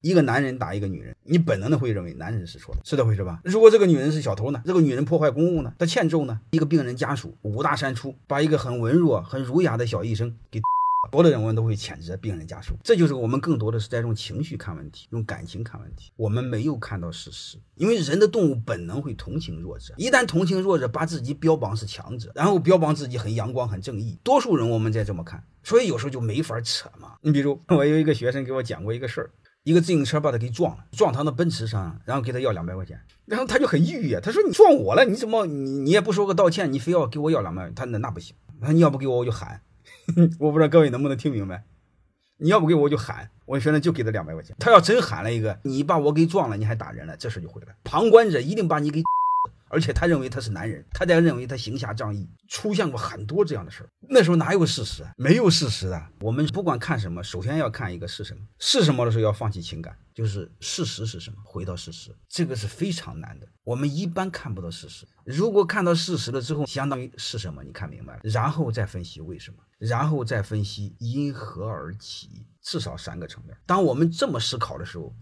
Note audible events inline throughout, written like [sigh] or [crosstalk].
一个男人打一个女人，你本能的会认为男人是错的，是这回事吧？如果这个女人是小偷呢？这个女人破坏公物呢？她欠揍呢？一个病人家属五大三粗，把一个很文弱、很儒雅的小医生给。[laughs] 多的人我们都会谴责病人家属，这就是我们更多的是在用情绪看问题，用感情看问题。我们没有看到事实，因为人的动物本能会同情弱者，一旦同情弱者，把自己标榜是强者，然后标榜自己很阳光、很正义。多数人我们再这么看，所以有时候就没法扯嘛。你比如 [laughs] 我有一个学生给我讲过一个事儿，一个自行车把他给撞了，撞他的奔驰上，然后给他要两百块钱，然后他就很抑郁啊，他说你撞我了，你怎么你你也不说个道歉，你非要给我要两百？他那那不行，他说你要不给我我就喊。[laughs] 我不知道各位能不能听明白？你要不给我就喊，我学生就给他两百块钱。他要真喊了一个，你把我给撞了，你还打人了，这事就毁了。旁观者一定把你给。而且他认为他是男人，他在认为他行侠仗义，出现过很多这样的事儿。那时候哪有事实啊？没有事实的。我们不管看什么，首先要看一个是什么，是什么的时候要放弃情感，就是事实是什么，回到事实，这个是非常难的。我们一般看不到事实，如果看到事实了之后，相当于是什么？你看明白了，然后再分析为什么，然后再分析因何而起，至少三个层面。当我们这么思考的时候。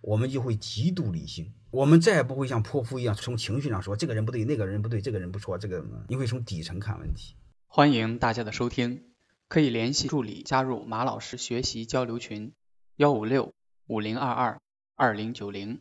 我们就会极度理性，我们再也不会像泼妇一样从情绪上说这个人不对，那个人不对，这个人不错，这个你会从底层看问题。欢迎大家的收听，可以联系助理加入马老师学习交流群：幺五六五零二二二零九零。